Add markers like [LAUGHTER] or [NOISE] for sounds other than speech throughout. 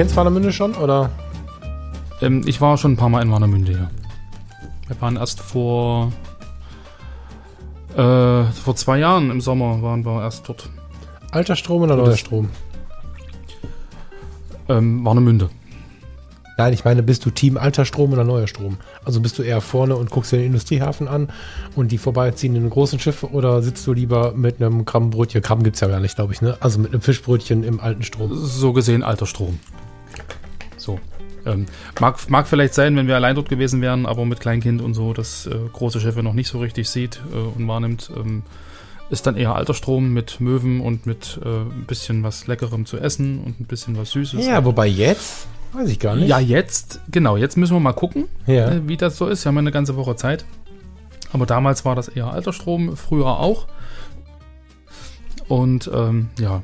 Kennst Warnemünde schon, oder? Ähm, ich war schon ein paar Mal in Warnemünde, ja. Wir waren erst vor äh, vor zwei Jahren im Sommer waren wir erst dort. Alter Strom oder neuer Strom? Ähm, Warnemünde. Nein, ich meine, bist du Team alter Strom oder neuer Strom? Also bist du eher vorne und guckst dir den Industriehafen an und die vorbeiziehenden großen Schiffe oder sitzt du lieber mit einem Krabbenbrötchen? Krabben gibt es ja gar nicht, glaube ich, ne? Also mit einem Fischbrötchen im alten Strom. So gesehen alter Strom. So. Ähm, mag, mag vielleicht sein, wenn wir allein dort gewesen wären, aber mit Kleinkind und so, das äh, große Schiffe noch nicht so richtig sieht äh, und wahrnimmt, ähm, ist dann eher alter Strom mit Möwen und mit äh, ein bisschen was Leckerem zu essen und ein bisschen was Süßes. Ja, wobei jetzt, weiß ich gar nicht. Ja, jetzt, genau, jetzt müssen wir mal gucken, Ja. äh, wie das so ist. Wir haben ja eine ganze Woche Zeit. Aber damals war das eher alter Strom, früher auch. Und ähm, ja,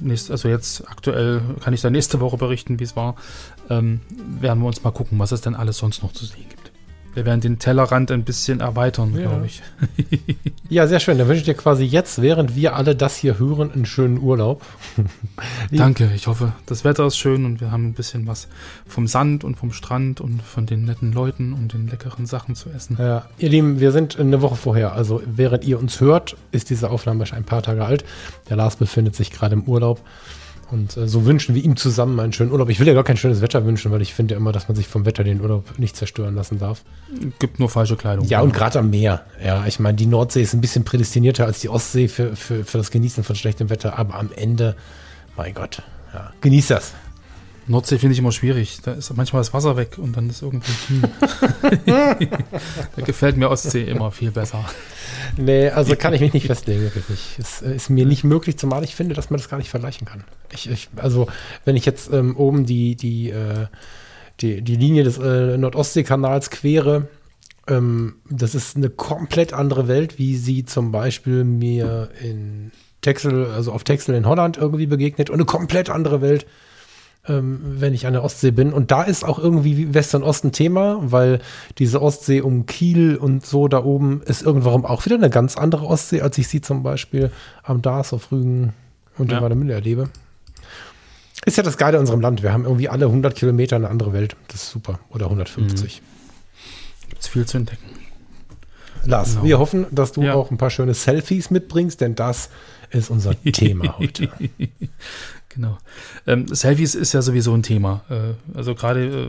nächst, also jetzt aktuell kann ich da nächste Woche berichten, wie es war. Ähm, werden wir uns mal gucken, was es denn alles sonst noch zu sehen gibt. Wir werden den Tellerrand ein bisschen erweitern, Ja. glaube ich. [LAUGHS] Ja, sehr schön. Dann wünsche ich dir quasi jetzt, während wir alle das hier hören, einen schönen Urlaub. [LAUGHS] Danke, ich hoffe, das Wetter ist schön und wir haben ein bisschen was vom Sand und vom Strand und von den netten Leuten und den leckeren Sachen zu essen. Ja, ihr Lieben, wir sind eine Woche vorher. Also während ihr uns hört, ist diese Aufnahme schon ein paar Tage alt. Der Lars befindet sich gerade im Urlaub. Und äh, so wünschen wir ihm zusammen einen schönen Urlaub. Ich will ja gar kein schönes Wetter wünschen, weil ich finde immer, dass man sich vom Wetter den Urlaub nicht zerstören lassen darf. Gibt nur falsche Kleidung. Ja, und gerade am Meer. Ja, ich meine, die Nordsee ist ein bisschen prädestinierter als die Ostsee für, für, für das Genießen von schlechtem Wetter. Aber am Ende, mein Gott, ja, genießt das. Nordsee finde ich immer schwierig. Da ist manchmal das Wasser weg und dann ist irgendwie. Hm. [LAUGHS] da gefällt mir Ostsee immer viel besser. Nee, also kann ich mich nicht [LAUGHS] festlegen, wirklich. Es äh, ist mir nicht möglich, zumal ich finde, dass man das gar nicht vergleichen kann. Ich, ich, also, wenn ich jetzt ähm, oben die, die, äh, die, die Linie des äh, Nordostseekanals quere, ähm, das ist eine komplett andere Welt, wie sie zum Beispiel mir in Texel, also auf Texel in Holland irgendwie begegnet und eine komplett andere Welt, ähm, wenn ich an der Ostsee bin. Und da ist auch irgendwie West und Osten Thema, weil diese Ostsee um Kiel und so da oben ist irgendwann auch wieder eine ganz andere Ostsee, als ich sie zum Beispiel am Dars auf Rügen und in Ja. Warnemünde erlebe. Ist ja das Geile in unserem Land. Wir haben irgendwie alle 100 Kilometer eine andere Welt. Das ist super. Oder 150. Gibt es viel zu entdecken. Lars, Genau. wir hoffen, dass du Ja. auch ein paar schöne Selfies mitbringst, denn das ist unser [LAUGHS] Thema heute. [LAUGHS] Genau. Ähm, Selfies ist ja sowieso ein Thema. Äh, also gerade, äh,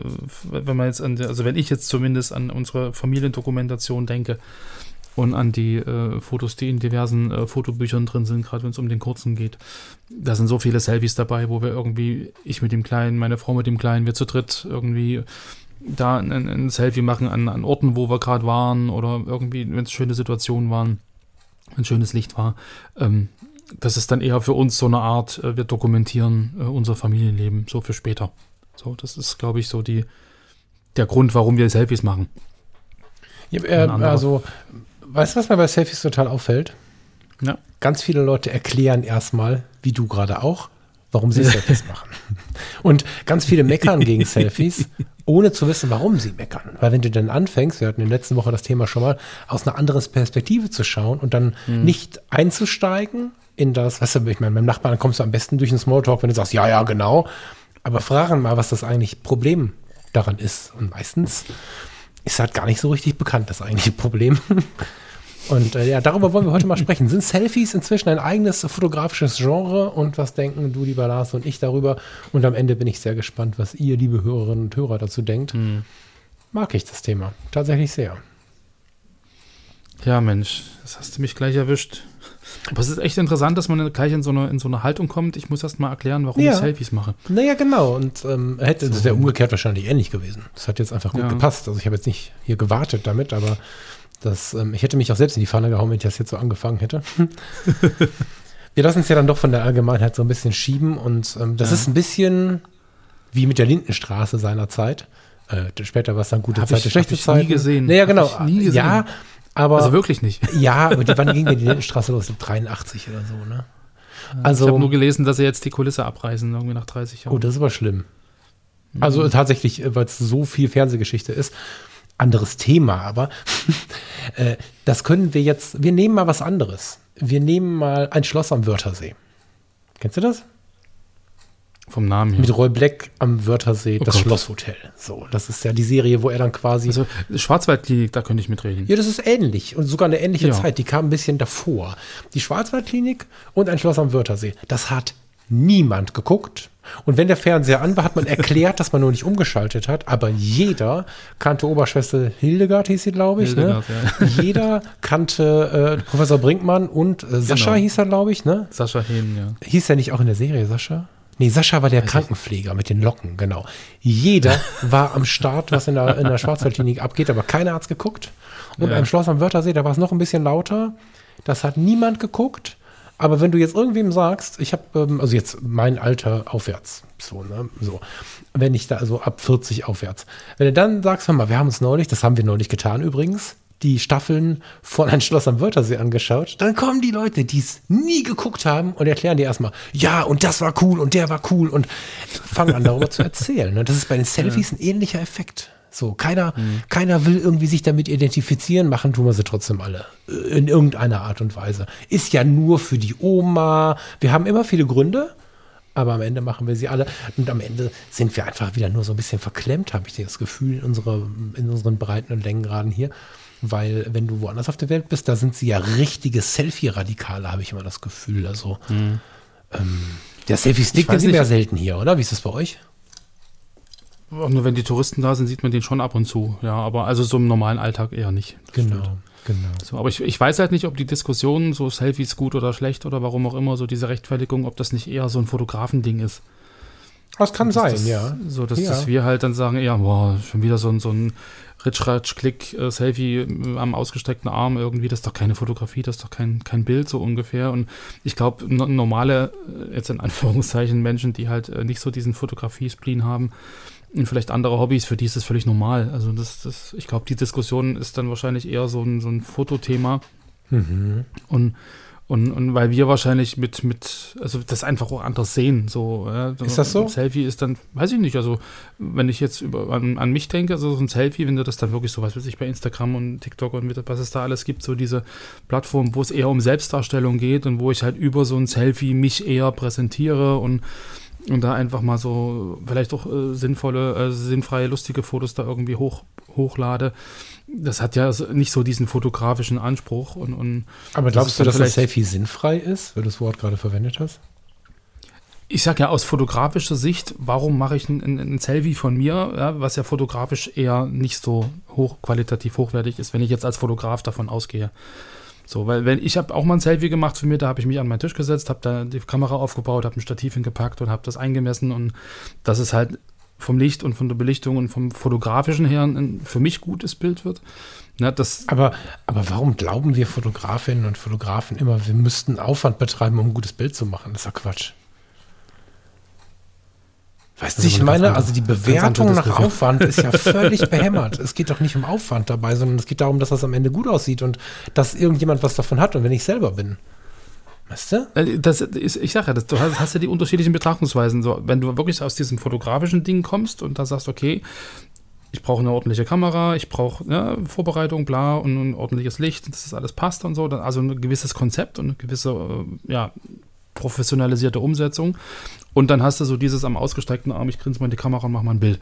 wenn man jetzt an, also wenn ich jetzt zumindest an unsere Familiendokumentation denke und an die äh, Fotos, die in diversen äh, Fotobüchern drin sind, gerade wenn es um den kurzen geht, da sind so viele Selfies dabei, wo wir irgendwie, ich mit dem Kleinen, meine Frau mit dem Kleinen, wir zu dritt irgendwie da ein, ein Selfie machen an, an Orten, wo wir gerade waren oder irgendwie, wenn es schöne Situationen waren, wenn schönes Licht war. Ähm, das ist dann eher für uns so eine Art, äh, wir dokumentieren äh, unser Familienleben so für später. So, das ist, glaube ich, so die, der Grund, warum wir Selfies machen. Ja, äh, also, weißt du, was mir bei Selfies total auffällt? Ja. Ganz viele Leute erklären erstmal, wie du gerade auch, warum sie Selfies [LAUGHS] machen. Und ganz viele meckern gegen Selfies, ohne zu wissen, warum sie meckern. Weil wenn du dann anfängst, wir hatten in der letzten Woche das Thema schon mal, aus einer anderen Perspektive zu schauen und dann nicht einzusteigen in das, weißt du, ich meine, beim Nachbarn kommst du am besten durch einen Smalltalk, wenn du sagst, ja, ja, genau. Aber fragen mal, was das eigentlich Problem daran ist. Und meistens ist halt gar nicht so richtig bekannt, das eigentliche Problem. Und äh, ja, darüber wollen wir heute mal sprechen. Sind Selfies inzwischen ein eigenes fotografisches Genre? Und was denken du, lieber Lars und ich darüber? Und am Ende bin ich sehr gespannt, was ihr, liebe Hörerinnen und Hörer, dazu denkt. Mag ich das Thema tatsächlich sehr. Ja, Mensch, das hast du mich gleich erwischt. Aber es ist echt interessant, dass man gleich in so eine, in so eine Haltung kommt. Ich muss erst mal erklären, warum Ja. ich Selfies mache. Naja, genau. Und ähm, hätte das wäre umgekehrt wahrscheinlich ähnlich gewesen. Das hat jetzt einfach gut Ja. gepasst. Also ich habe jetzt nicht hier gewartet damit, aber das, ähm, ich hätte mich auch selbst in die Pfanne gehauen, wenn ich das jetzt so angefangen hätte. [LAUGHS] Wir lassen es ja dann doch von der Allgemeinheit so ein bisschen schieben und ähm, das Ja. ist ein bisschen wie mit der Lindenstraße seinerzeit. Äh, später war es dann gute Hab Zeit, ich- schlechte ich Zeit. nie gesehen. Naja, genau. ich nie gesehen. Ja, aber Also wirklich nicht. [LAUGHS] ja, aber die, wann ging denn die Lindenstraße los? 83 oder so, ne? ich Also, habe nur gelesen, dass sie jetzt die Kulisse abreißen, irgendwie nach 30 Jahren. oh, das ist aber schlimm. Also tatsächlich, äh, weil es so viel Fernsehgeschichte ist. Anderes Thema, aber [LAUGHS] äh, das können wir jetzt, wir nehmen mal was anderes. Wir nehmen mal ein Schloss am Wörthersee. Kennst du das? Vom Namen her. Mit Roy Black am Wörthersee, Oh das Gott. Schlosshotel. So, das ist ja die Serie, wo er dann quasi. Also Schwarzwaldklinik, da könnte ich mitreden. ja, das ist ähnlich und sogar eine ähnliche Ja. Zeit. Die kam ein bisschen davor. Die Schwarzwaldklinik und ein Schloss am Wörthersee. Das hat niemand geguckt. Und wenn der Fernseher an war, hat man erklärt, dass man nur nicht umgeschaltet hat. Aber jeder kannte Oberschwester Hildegard, hieß sie, glaube ich. Ne? Hildegard, Jeder kannte äh, Professor Brinkmann und äh, Sascha Genau. hieß er, glaube ich. Ne? Sascha Hehn, ja. Hieß er nicht auch in der Serie Sascha? Nee, Sascha war der Krankenpfleger mit den Locken, genau. Jeder war am Start, was in der, in der Schwarzwaldklinik abgeht, aber keiner hat's geguckt. Und Ja. beim Schloss am Wörthersee, da war es noch ein bisschen lauter. Das hat niemand geguckt. Aber wenn du jetzt irgendwem sagst, ich habe, ähm, also jetzt mein Alter aufwärts, so, ne, so, wenn ich da, also ab 40 aufwärts, wenn du dann sagst, hör mal, wir haben uns neulich, das haben wir neulich getan übrigens, die Staffeln von Ein Schloss am Wörthersee angeschaut, dann kommen die Leute, die es nie geguckt haben und erklären dir erstmal, ja, und das war cool und der war cool und fangen an darüber zu erzählen. Ne? Das ist bei den Selfies ein ähnlicher Effekt. So, keiner, keiner will irgendwie sich damit identifizieren, machen tun wir sie trotzdem alle. Äh, In irgendeiner Art und Weise. Ist ja nur für die Oma. Wir haben immer viele Gründe, aber am Ende machen wir sie alle. Und am Ende sind wir einfach wieder nur so ein bisschen verklemmt, habe ich das Gefühl, in, unserer, in unseren Breiten und Längengraden hier. Weil, wenn du woanders auf der Welt bist, da sind sie ja richtige Selfie-Radikale, habe ich immer das Gefühl. Also, ähm, der Selfie-Stick, wir nicht. ja selten hier, oder? Wie ist das bei euch? Auch nur wenn die Touristen da sind, sieht man den schon ab und zu. Ja, aber also so im normalen Alltag eher nicht. Das stimmt. genau. So, aber ich, ich weiß halt nicht, ob die Diskussion, so Selfies gut oder schlecht oder warum auch immer, so diese Rechtfertigung, ob das nicht eher so ein Fotografending ist. Das kann sein, das, ja. So, dass, Ja. dass wir halt dann sagen, ja, boah, schon wieder so ein, so ein Ritsch-Ratsch-Klick-Selfie äh, am ausgestreckten Arm irgendwie, das ist doch keine Fotografie, das ist doch kein, kein Bild so ungefähr. Und ich glaube, no, normale, äh, jetzt in Anführungszeichen, Menschen, die halt äh, nicht so diesen Fotografie-Spleen haben und vielleicht andere Hobbys, für die ist das völlig normal. Also das, das, ich glaube, die Diskussion ist dann wahrscheinlich eher so ein, so ein Fotothema. Mhm. Und, und, und weil wir wahrscheinlich mit, mit, also das einfach auch anders sehen. So, ja. Ist das so? Ein Selfie ist dann, weiß ich nicht, also wenn ich jetzt über, an, an mich denke, also so ein Selfie, wenn du das dann wirklich so, was weiß ich, bei Instagram und TikTok und was es da alles gibt, so diese Plattform, wo es eher um Selbstdarstellung geht und wo ich halt über so ein Selfie mich eher präsentiere und und da einfach mal so vielleicht auch äh, sinnvolle, äh, sinnfreie, lustige Fotos da irgendwie hoch, hochlade. Das hat ja nicht so diesen fotografischen Anspruch und, und Aber Das glaubst ist du, dass das Selfie sinnfrei ist, weil du das Wort gerade verwendet hast? ich sag ja aus fotografischer Sicht, warum mache ich ein, ein, ein Selfie von mir, ja, was ja fotografisch eher nicht so hoch, qualitativ hochwertig ist, wenn ich jetzt als Fotograf davon ausgehe. So, weil wenn ich habe auch mal ein Selfie gemacht für mir, da habe ich mich an meinen Tisch gesetzt, habe da die Kamera aufgebaut, habe ein Stativ hingepackt und habe das eingemessen und dass es halt vom Licht und von der Belichtung und vom fotografischen her ein für mich gutes Bild wird. Na, das, Aber, aber warum glauben wir Fotografinnen und Fotografen immer, wir müssten Aufwand betreiben, um ein gutes Bild zu machen? Das ist ja Quatsch. Weißt du, ist ich meine, also die Bewertung nach. Aufwand ist ja [LAUGHS] völlig behämmert. Es geht doch nicht um Aufwand dabei, sondern es geht darum, dass das am Ende gut aussieht und dass irgendjemand was davon hat und wenn ich selber bin. Weißt du? Äh, Das ist, ich sage ja, das, du hast, hast ja die unterschiedlichen Betrachtungsweisen. So, wenn du wirklich aus diesem fotografischen Ding kommst und da sagst, okay, ich brauche eine ordentliche Kamera, ich brauche ja, Vorbereitung, bla und ein ordentliches Licht, dass das alles passt und so, dann, also ein gewisses Konzept und eine gewisse äh, ja, professionalisierte Umsetzung. Und dann hast du so dieses am ausgestreckten Arm, ich grinse mal in die Kamera und mache mal ein Bild.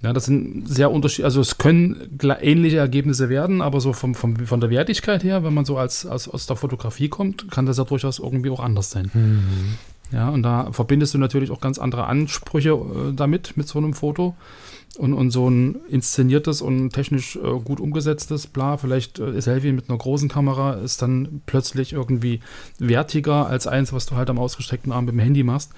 Ja, das sind sehr unterschiedliche, also es können ähnliche Ergebnisse werden, aber so vom, vom, von der Wertigkeit her, wenn man so als, als aus der Fotografie kommt, kann das ja durchaus irgendwie auch anders sein. Ja, und da verbindest du natürlich auch ganz andere Ansprüche äh, damit, mit so einem Foto. Und, und so ein inszeniertes und technisch äh, gut umgesetztes, bla, vielleicht äh, Selfie mit einer großen Kamera ist dann plötzlich irgendwie wertiger als eins, was du halt am ausgestreckten Arm mit dem Handy machst.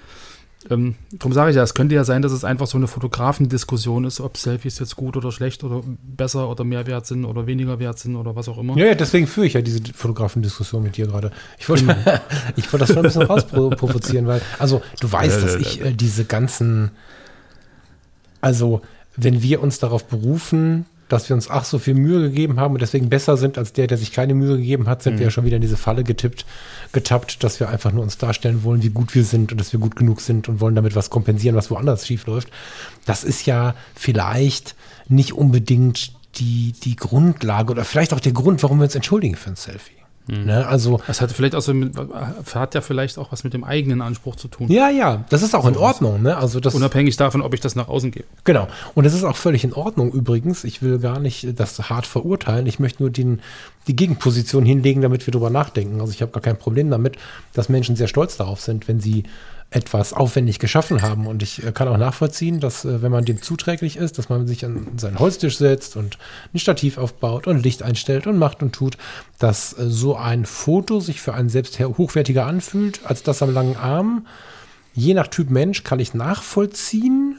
ähm, darum sage ich ja, es könnte ja sein, dass es einfach so eine Fotografendiskussion ist, ob Selfies jetzt gut oder schlecht oder besser oder mehr wert sind oder weniger wert sind oder was auch immer. Ja, ja deswegen führe ich ja diese Fotografendiskussion mit dir gerade. Ich wollte, genau. [LAUGHS] ich wollte das schon ein bisschen [LAUGHS] rausprovozieren, weil, also du weißt, dass ich äh, diese ganzen, also wenn wir uns darauf berufen, dass wir uns ach so viel Mühe gegeben haben und deswegen besser sind als der, der sich keine Mühe gegeben hat, sind mhm. wir ja schon wieder in diese Falle getippt, getappt, dass wir einfach nur uns darstellen wollen, wie gut wir sind und dass wir gut genug sind und wollen damit was kompensieren, was woanders schief läuft. Das ist ja vielleicht nicht unbedingt die, die Grundlage oder vielleicht auch der Grund, warum wir uns entschuldigen für ein Selfie. Mhm. Ne, also das hat vielleicht auch so mit, hat ja vielleicht auch was mit dem eigenen Anspruch zu tun. Ja, ja, das ist auch so in Ordnung. Ne? Also das, Unabhängig davon, ob ich das nach außen gebe. Genau. Und das ist auch völlig in Ordnung übrigens. Ich will gar nicht das hart verurteilen. Ich möchte nur den, die Gegenposition hinlegen, damit wir darüber nachdenken. Also ich habe gar kein Problem damit, dass Menschen sehr stolz darauf sind, wenn sie etwas aufwendig geschaffen haben. Und ich äh, kann auch nachvollziehen, dass äh, wenn man dem zuträglich ist, dass man sich an seinen Holztisch setzt und ein Stativ aufbaut und Licht einstellt und macht und tut, dass äh, so ein Foto sich für einen selbst hochwertiger anfühlt als das am langen Arm. Je nach Typ Mensch kann ich nachvollziehen,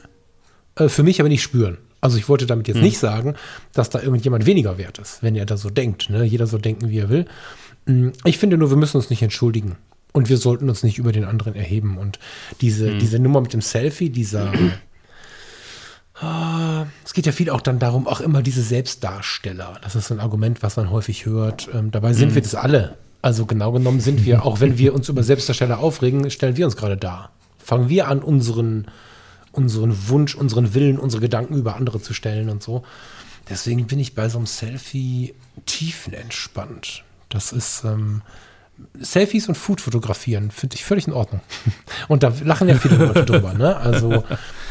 für mich aber nicht spüren. Also ich wollte damit jetzt hm. nicht sagen, dass da irgendjemand weniger wert ist, wenn er da so denkt. Ne? Jeder so denken, wie er will. Hm, ich finde nur, wir müssen uns nicht entschuldigen. Und wir sollten uns nicht über den anderen erheben. Und diese, mhm. diese Nummer mit dem Selfie, dieser. [CLEARS THROAT] Ah, es geht ja viel auch dann darum, auch immer diese Selbstdarsteller. Das ist so ein Argument, was man häufig hört. Ähm, dabei sind mhm. wir das alle. Also genau genommen sind wir, auch wenn wir uns über Selbstdarsteller aufregen, stellen wir uns gerade dar. Fangen wir an, unseren, unseren Wunsch, unseren Willen, unsere Gedanken über andere zu stellen und so. Deswegen bin ich bei so einem Selfie tiefenentspannt. Das ist, ähm, Selfies und Food fotografieren finde ich völlig in Ordnung. [LAUGHS] Und da lachen ja viele Leute drüber, ne? Also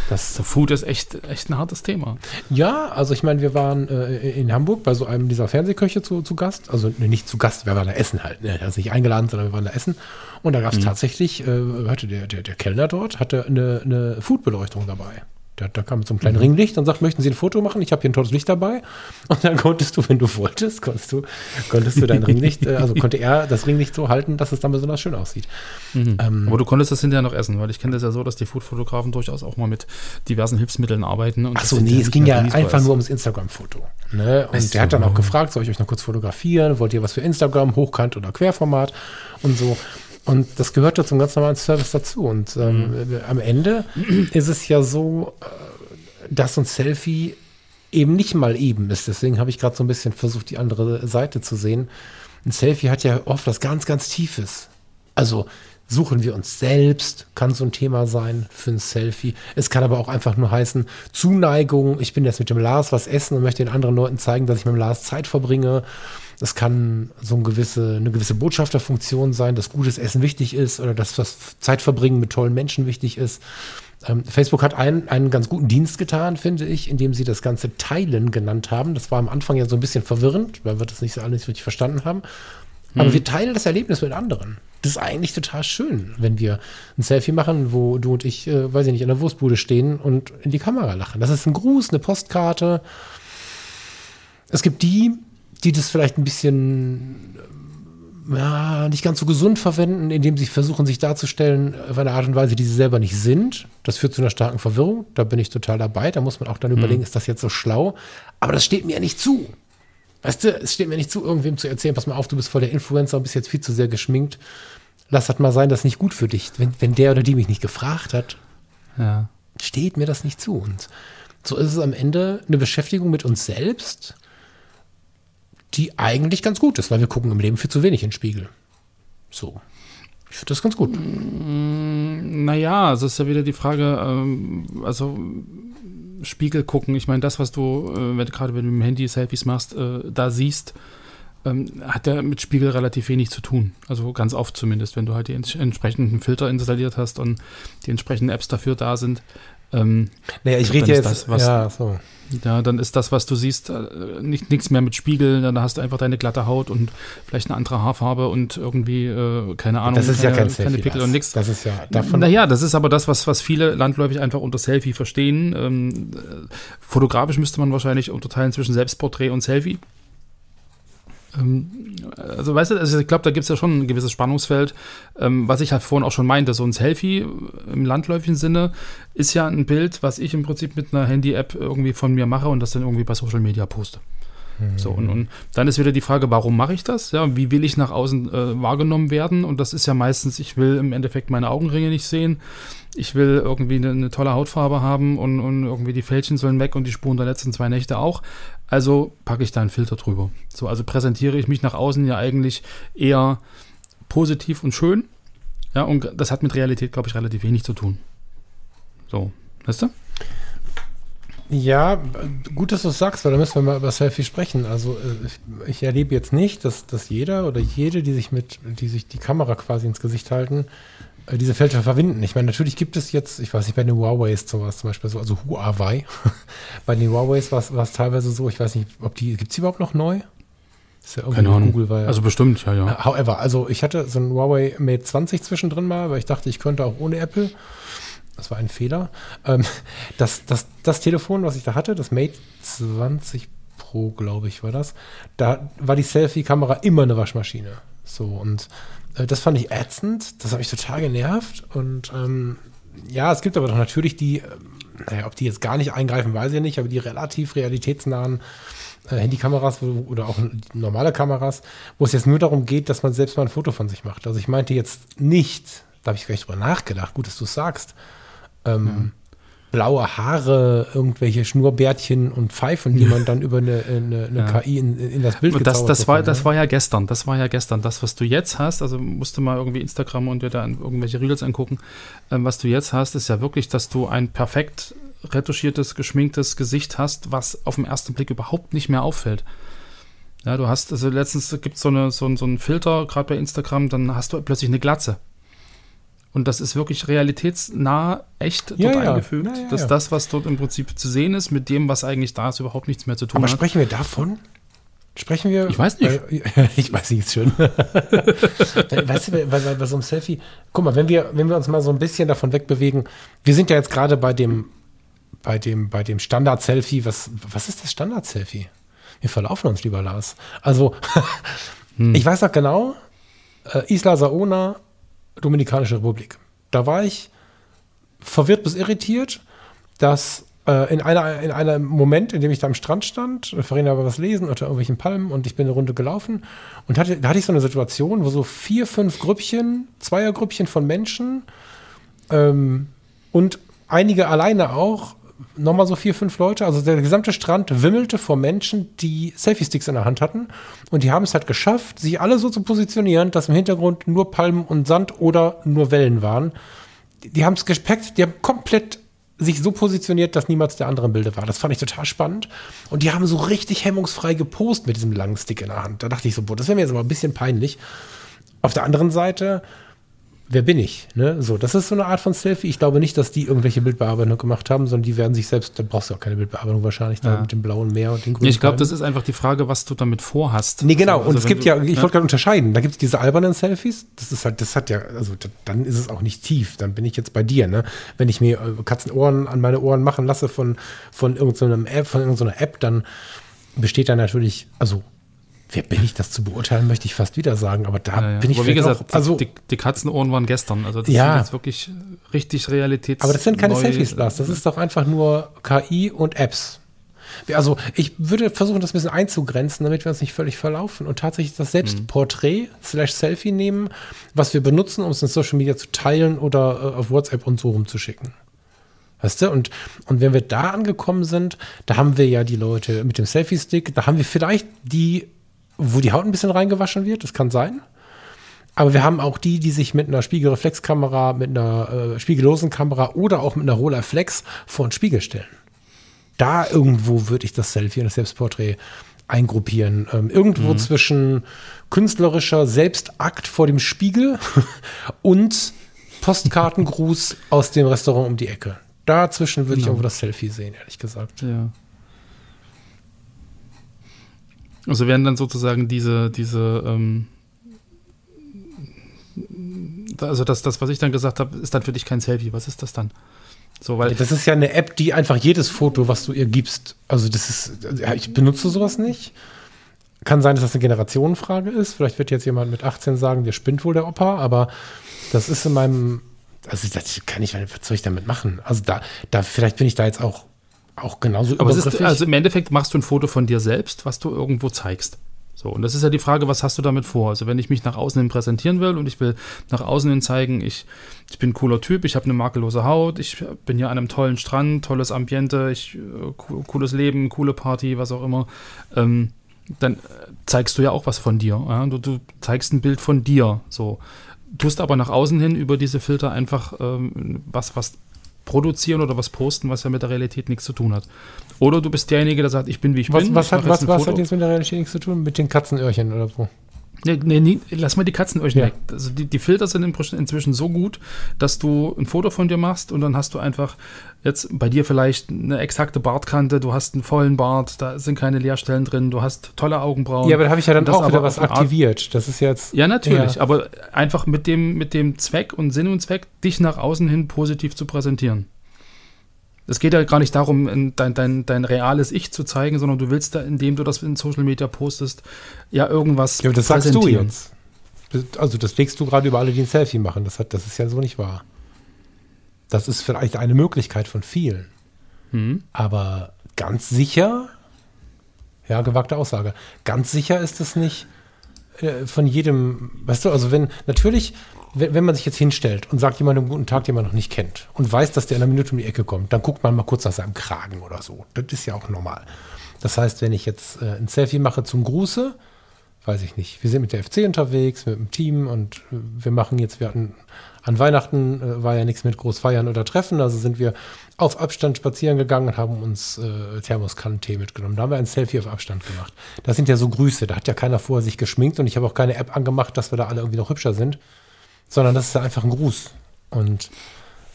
das so Food ist echt, echt ein hartes Thema. Ja, also ich meine, wir waren äh, in Hamburg bei so einem dieser Fernsehköche zu, zu Gast. Also ne, nicht zu Gast, wir waren da essen halt. Ne? Also nicht eingeladen, sondern wir waren da essen. Und da gab es mhm. tatsächlich, äh, hatte der, der, der Kellner dort, hatte eine, eine Foodbeleuchtung dabei. Da, da kam so einem kleinen mhm. Ringlicht und sagt, möchten Sie ein Foto machen? Ich habe hier ein tolles Licht dabei. Und dann konntest du, wenn du wolltest, konntest du, konntest du dein Ringlicht, äh, also konnte er das Ringlicht so halten, dass es dann besonders schön aussieht. Mhm. Ähm, Aber du konntest das hinterher noch essen, weil ich kenne das ja so, dass die Foodfotografen durchaus auch mal mit diversen Hilfsmitteln arbeiten. Und Ach so, nee, es ging ja einfach ist. nur ums Instagram-Foto. Ne? Und der hat dann auch gefragt, soll ich euch noch kurz fotografieren? Wollt ihr was für Instagram, Hochkant oder Querformat? Und so. Und das gehört ja zum ganz normalen Service dazu. Und ähm, mhm. am Ende ist es ja so, äh, dass ein Selfie eben nicht mal eben ist. Deswegen habe ich gerade so ein bisschen versucht, die andere Seite zu sehen. Ein Selfie hat ja oft was ganz, ganz Tiefes. Also suchen wir uns selbst, kann so ein Thema sein für ein Selfie. Es kann aber auch einfach nur heißen, Zuneigung, ich bin jetzt mit dem Lars was essen und möchte den anderen Leuten zeigen, dass ich mit dem Lars Zeit verbringe. Es kann so eine gewisse, eine gewisse Botschafterfunktion sein, dass gutes Essen wichtig ist oder dass das Zeitverbringen mit tollen Menschen wichtig ist. Ähm, Facebook hat einen, einen ganz guten Dienst getan, finde ich, indem sie das Ganze Teilen genannt haben. Das war am Anfang ja so ein bisschen verwirrend, weil wir das nicht so alles richtig verstanden haben. Aber mhm. wir teilen das Erlebnis mit anderen. Das ist eigentlich total schön, wenn wir ein Selfie machen, wo du und ich, äh, weiß ich nicht, in der Wurstbude stehen und in die Kamera lachen. Das ist ein Gruß, eine Postkarte. Es gibt die, die das vielleicht ein bisschen ja, nicht ganz so gesund verwenden, indem sie versuchen, sich darzustellen auf eine Art und Weise, die sie selber nicht sind. Das führt zu einer starken Verwirrung. Da bin ich total dabei. Da muss man auch dann mhm. überlegen, ist das jetzt so schlau? Aber das steht mir nicht zu. Weißt du, es steht mir nicht zu, irgendwem zu erzählen, pass mal auf, du bist voll der Influencer und bist jetzt viel zu sehr geschminkt. Lass das mal sein, das ist nicht gut für dich. Wenn, wenn der oder die mich nicht gefragt hat, ja. steht mir das nicht zu. Und so ist es am Ende eine Beschäftigung mit uns selbst die eigentlich ganz gut ist, weil wir gucken im Leben viel zu wenig in den Spiegel. So. Ich finde das ganz gut. Mm, naja, es ist ja wieder die Frage, ähm, also Spiegel gucken. Ich meine, das, was du, äh, wenn, gerade wenn du mit dem Handy Selfies machst, äh, da siehst, ähm, hat ja mit Spiegel relativ wenig zu tun. Also ganz oft zumindest, wenn du halt die ents entsprechenden Filter installiert hast und die entsprechenden Apps dafür da sind. Ähm, naja, ich rede jetzt, das, was, ja, so. Ja, dann ist das, was du siehst, äh, nicht nichts mehr mit Spiegel. Dann hast du einfach deine glatte Haut und vielleicht eine andere Haarfarbe und irgendwie, äh, keine Ahnung, das ist keine, ja kein Selfie, keine Pickel und nichts. Das ist ja davon. Naja, das ist aber das, was, was viele landläufig einfach unter Selfie verstehen. Ähm, fotografisch müsste man wahrscheinlich unterteilen zwischen Selbstporträt und Selfie. Ähm, also weißt du, also ich glaube, da gibt es ja schon ein gewisses Spannungsfeld. Ähm, was ich halt vorhin auch schon meinte, so ein Selfie im landläufigen Sinne ist ja ein Bild, was ich im Prinzip mit einer Handy-App irgendwie von mir mache und das dann irgendwie bei Social Media poste. So, und, und dann ist wieder die Frage, warum mache ich das? Ja, wie will ich nach außen äh, wahrgenommen werden? Und das ist ja meistens, ich will im Endeffekt meine Augenringe nicht sehen. Ich will irgendwie eine, eine tolle Hautfarbe haben und, und irgendwie die Fältchen sollen weg und die Spuren der letzten zwei Nächte auch. Also packe ich da einen Filter drüber. So, also präsentiere ich mich nach außen ja eigentlich eher positiv und schön. Ja, und das hat mit Realität, glaube ich, relativ wenig zu tun. So, weißt du? Ja, gut, dass du es sagst, weil da müssen wir mal über Selfie sprechen. Also äh, ich, ich erlebe jetzt nicht, dass, dass jeder oder jede, die sich mit, die sich die Kamera quasi ins Gesicht halten, äh, diese Filter verwenden. Ich meine, natürlich gibt es jetzt, ich weiß nicht, bei den Huawei's sowas zum Beispiel so, also Huawei. [LAUGHS] bei den Huawei's war es teilweise so, ich weiß nicht, ob die, gibt es überhaupt noch neu? Ist ja Keine Ahnung. Google, weil, also bestimmt, ja, ja. However, also ich hatte so ein Huawei Mate 20 zwischendrin mal, weil ich dachte, ich könnte auch ohne Apple das war ein Fehler. Ähm, das, das, das Telefon, was ich da hatte, das Mate 20 Pro, glaube ich, war das, da war die Selfie-Kamera immer eine Waschmaschine. So, und äh, das fand ich ätzend, das hat mich total genervt. Und ähm, ja, es gibt aber doch natürlich die, äh, naja, ob die jetzt gar nicht eingreifen, weiß ich nicht, aber die relativ realitätsnahen äh, Handykameras wo, oder auch normale Kameras, wo es jetzt nur darum geht, dass man selbst mal ein Foto von sich macht. Also ich meinte jetzt nicht, da habe ich gar nicht drüber nachgedacht, gut, dass du es sagst, ähm, ja. blaue Haare, irgendwelche Schnurrbärtchen und Pfeifen, die man [LAUGHS] dann über eine, eine, eine ja. KI in, in, das Bild und das, das war, das war ja gestern, das war ja gestern. Das, was du jetzt hast, also musst du mal irgendwie Instagram und dir da irgendwelche Reels angucken, ähm, was du jetzt hast, ist ja wirklich, dass du ein perfekt retuschiertes, geschminktes Gesicht hast, was auf den ersten Blick überhaupt nicht mehr auffällt. Ja, du hast, also letztens gibt so es so, so einen Filter, gerade bei Instagram, dann hast du plötzlich eine Glatze. Und das ist wirklich realitätsnah, echt ja, dort ja. eingefügt, ja, dass das, was dort im Prinzip zu sehen ist, mit dem, was eigentlich da ist, überhaupt nichts mehr zu tun Aber hat. Aber sprechen wir davon? Sprechen wir. Ich weiß nicht. Weil, [LAUGHS] ich weiß nicht schon. [LAUGHS] weißt du, bei, bei, so einem Selfie, guck mal, wenn wir, wenn wir uns mal so ein bisschen davon wegbewegen, wir sind ja jetzt gerade bei dem, bei dem, bei dem Standard-Selfie. Was, was ist das Standard-Selfie? Wir verlaufen uns, lieber Lars. Also, [LAUGHS] hm. ich weiß noch genau, äh, Isla Saona Dominikanische Republik. Da war ich verwirrt bis irritiert, dass äh, in, einer, in einem Moment, in dem ich da am Strand stand, Farina aber was lesen unter irgendwelchen Palmen und ich bin eine Runde gelaufen und hatte, da hatte ich so eine Situation, wo so vier, fünf Grüppchen, Zweiergrüppchen von Menschen ähm, und einige alleine auch nochmal so vier, fünf Leute. Also der gesamte Strand wimmelte vor Menschen, die Selfie-Sticks in der Hand hatten. Und die haben es halt geschafft, sich alle so zu positionieren, dass im Hintergrund nur Palmen und Sand oder nur Wellen waren. Die haben es gespeckt, die haben komplett sich so positioniert, dass niemals der andere im Bilde war. Das fand ich total spannend. Und die haben so richtig hemmungsfrei gepost mit diesem langen Stick in der Hand. Da dachte ich so, boah, das wäre mir jetzt aber ein bisschen peinlich. Auf der anderen Seite wer bin ich? Ne? So, das ist so eine Art von Selfie. Ich glaube nicht, dass die irgendwelche Bildbearbeitung gemacht haben, sondern die werden sich selbst, da brauchst du auch keine Bildbearbeitung wahrscheinlich, da mit dem blauen Meer und den grünen. Ich glaube, das ist einfach die Frage, was du damit vorhast. Nee, genau. Also, und es gibt ja, ich ja? wollte gerade unterscheiden, da gibt es diese albernen Selfies, das ist halt, das hat ja, also dann ist es auch nicht tief, dann bin ich jetzt bei dir, ne? Wenn ich mir äh, Katzenohren an meine Ohren machen lasse von, von irgendeinem App, von irgendeiner App, dann besteht da natürlich, also Wer bin ich, das zu beurteilen, möchte ich fast wieder sagen, aber da ja, ja. bin ich aber wie gesagt, auch, also die, die, Katzenohren waren gestern, also das ja, sind jetzt wirklich richtig Realitäts. Aber das sind keine Selfies, Lars, das ist doch einfach nur KI und Apps. Also ich würde versuchen, das ein bisschen einzugrenzen, damit wir uns nicht völlig verlaufen und tatsächlich das Selbstporträt slash Selfie nehmen, was wir benutzen, um es in Social Media zu teilen oder äh, auf WhatsApp und so rumzuschicken. Weißt du? Und, und wenn wir da angekommen sind, da haben wir ja die Leute mit dem Selfie-Stick, da haben wir vielleicht die wo die Haut ein bisschen reingewaschen wird, das kann sein. Aber wir haben auch die, die sich mit einer Spiegelreflexkamera, mit einer äh, spiegellosen Kamera oder auch mit einer Rolleiflex vor den Spiegel stellen. Da irgendwo würde ich das Selfie und das Selbstporträt eingruppieren. Ähm, irgendwo mhm. zwischen künstlerischer Selbstakt vor dem Spiegel [LAUGHS] und Postkartengruß aus dem Restaurant um die Ecke. Dazwischen würde genau. ich irgendwo das Selfie sehen, ehrlich gesagt. Ja. Also werden dann sozusagen diese, diese, ähm, also das, das, was ich dann gesagt habe, ist dann für dich kein Selfie. Was ist das dann? So, weil das ist ja eine App, die einfach jedes Foto, was du ihr gibst, also das ist, ich benutze sowas nicht. kann sein, dass das eine Generationenfrage ist. Vielleicht wird jetzt jemand mit 18 sagen, der spinnt wohl der Opa, aber das ist in meinem, also das kann ich, was soll ich damit machen? Also da, da vielleicht bin ich da jetzt auch, auch genauso Aber es ist, also im Endeffekt machst du ein Foto von dir selbst, was du irgendwo zeigst. So, und das ist ja die Frage, was hast du damit vor? Also, wenn ich mich nach außen hin präsentieren will und ich will nach außen hin zeigen, ich, ich bin ein cooler Typ, ich habe eine makellose Haut, ich bin hier an einem tollen Strand, tolles Ambiente, ich, äh, cooles Leben, coole Party, was auch immer, ähm, dann zeigst du ja auch was von dir. Ja? Du, du, zeigst ein Bild von dir. So. Tust aber nach außen hin über diese Filter einfach ähm, was, was produzieren oder was posten, was ja mit der Realität nichts zu tun hat. Oder du bist derjenige, der sagt, ich bin wie ich was, bin. Was, hat, was, was hat jetzt mit der Realität nichts zu tun? Mit den Katzenöhrchen oder so? Nee, nee, nee, lass mal die Katzenöhrchen ja. weg. Also die, die Filter sind inzwischen so gut, dass du ein Foto von dir machst und dann hast du einfach jetzt bei dir vielleicht eine exakte Bartkante, du hast einen vollen Bart, da sind keine Leerstellen drin, du hast tolle Augenbrauen. Ja, aber da habe ich ja dann auch wieder was aktiviert. Das ist jetzt. Ja, natürlich, ja. aber einfach mit dem, mit dem Zweck und Sinn und Zweck, dich nach außen hin positiv zu präsentieren. Es geht ja gar nicht darum, dein, dein, dein reales Ich zu zeigen, sondern du willst da, indem du das in Social Media postest, ja irgendwas Ja, aber das sagst du jetzt. Also das legst du gerade über alle, die ein Selfie machen. Das, hat, das ist ja so nicht wahr. Das ist vielleicht eine Möglichkeit von vielen. Mhm. Aber ganz sicher, ja, gewagte Aussage, ganz sicher ist es nicht äh, von jedem, weißt du, also wenn, natürlich wenn, man sich jetzt hinstellt und sagt jemandem guten Tag, den man noch nicht kennt und weiß, dass der in einer Minute um die Ecke kommt, dann guckt man mal kurz nach seinem Kragen oder so. Das ist ja auch normal. Das heißt, wenn ich jetzt äh, ein Selfie mache zum Gruße, weiß ich nicht, wir sind mit der FC unterwegs, mit dem Team und äh, wir machen jetzt, wir hatten an Weihnachten äh, war ja nichts mit Großfeiern oder Treffen, also sind wir auf Abstand spazieren gegangen und haben uns äh, Thermoskannentee mitgenommen. Da haben wir ein Selfie auf Abstand gemacht. Das sind ja so Grüße, da hat ja keiner vorher sich geschminkt und ich habe auch keine App angemacht, dass wir da alle irgendwie noch hübscher sind sondern das ist ja einfach ein Gruß. Und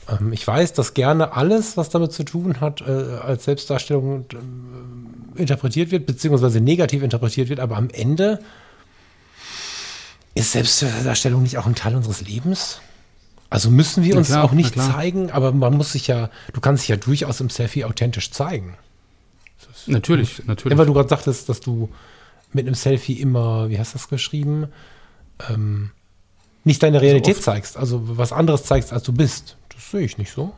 ähm, ich weiß, dass gerne alles, was damit zu tun hat, äh, als Selbstdarstellung äh, interpretiert wird, beziehungsweise negativ interpretiert wird, aber am Ende ist Selbstdarstellung nicht auch ein Teil unseres Lebens? Also müssen wir uns klar, auch nicht zeigen, aber man muss sich ja, du kannst dich ja durchaus im Selfie authentisch zeigen. Natürlich, gut. natürlich. Ja, weil du gerade sagtest, dass du mit einem Selfie immer, wie hast du das geschrieben? Ähm, nicht deine also Realität also zeigst, also was anderes zeigst, als du bist. Das sehe ich nicht so.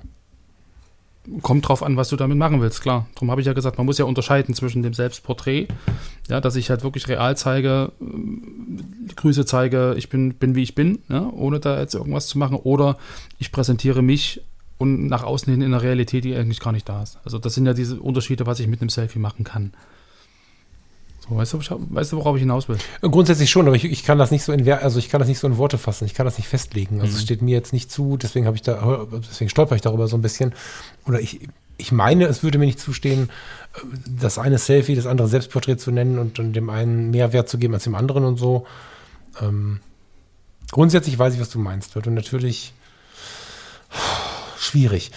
Kommt drauf an, was du damit machen willst, klar. Darum habe ich ja gesagt, man muss ja unterscheiden zwischen dem Selbstporträt, ja, dass ich halt wirklich real zeige, äh, Grüße zeige, ich bin, bin wie ich bin, ja, ohne da jetzt irgendwas zu machen, oder ich präsentiere mich und nach außen hin in einer Realität, die eigentlich gar nicht da ist. Also das sind ja diese Unterschiede, was ich mit einem Selfie machen kann. So, weißt, du, weißt du, worauf ich hinaus will? Grundsätzlich schon, aber ich, ich, kann das nicht so in also ich kann das nicht so in Worte fassen, ich kann das nicht festlegen. Also mhm. es steht mir jetzt nicht zu, deswegen habe ich da, deswegen stolper ich darüber so ein bisschen. Oder ich, ich meine, es würde mir nicht zustehen, das eine Selfie, das andere Selbstporträt zu nennen und dann dem einen mehr Wert zu geben als dem anderen und so. Ähm, grundsätzlich weiß ich, was du meinst, weil du natürlich schwierig.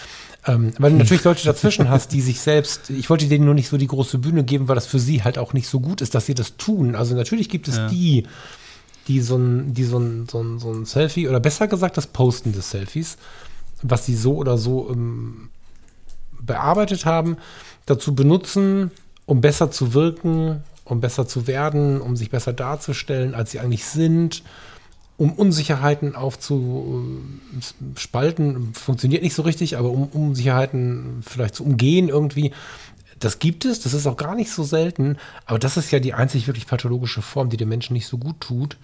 Ähm, weil du natürlich Leute dazwischen hast, die sich selbst, ich wollte denen nur nicht so die große Bühne geben, weil das für sie halt auch nicht so gut ist, dass sie das tun. Also natürlich gibt es ja. die, die so ein, die so ein, so ein, so ein Selfie, oder besser gesagt das Posten des Selfies, was sie so oder so ähm, bearbeitet haben, dazu benutzen, um besser zu wirken, um besser zu werden, um sich besser darzustellen, als sie eigentlich sind um Unsicherheiten aufzuspalten, funktioniert nicht so richtig, aber um Unsicherheiten vielleicht zu umgehen irgendwie. Das gibt es, das ist auch gar nicht so selten, aber das ist ja die einzig wirklich pathologische Form, die den Menschen nicht so gut tut.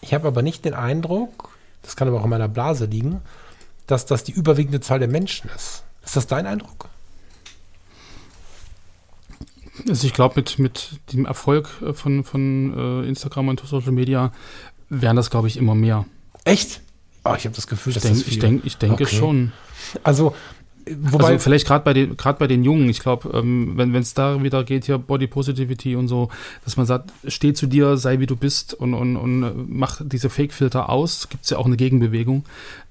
Ich habe aber nicht den Eindruck, das kann aber auch in meiner Blase liegen, dass das die überwiegende Zahl der Menschen ist. Ist das dein Eindruck? Also ich glaube, mit, mit dem Erfolg von, von äh, Instagram und Social Media werden das, glaube ich, immer mehr. Echt? Oh, ich habe das Gefühl, ich dass denk, das viel. Ich, denk, ich denke okay. schon. Also Wobei, also vielleicht gerade bei den gerade bei den Jungen, ich glaube, ähm, wenn es da wieder geht hier Body Positivity und so, dass man sagt, steh zu dir, sei wie du bist und und, und mach diese Fake-Filter aus. Gibt es ja auch eine Gegenbewegung,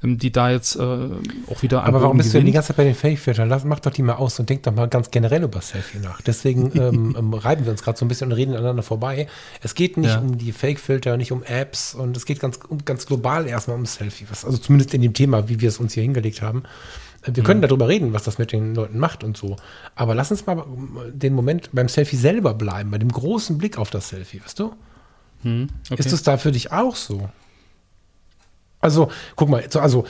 ähm, die da jetzt äh, auch wieder. Aber warum bist gewinnt. du denn die ganze Zeit bei den Fake-Filtern? Mach doch die mal aus und denk doch mal ganz generell über Selfie nach. Deswegen [LAUGHS] ähm, ähm, reiben wir uns gerade so ein bisschen und reden aneinander vorbei. Es geht nicht ja. um die Fake-Filter, nicht um Apps und es geht ganz um, ganz global erstmal um Selfie. Was, also zumindest in dem Thema, wie wir es uns hier hingelegt haben. Wir können darüber reden, was das mit den Leuten macht und so. Aber lass uns mal den Moment beim Selfie selber bleiben, bei dem großen Blick auf das Selfie, weißt du? Hm, okay. Ist es da für dich auch so? Also, guck mal, so- also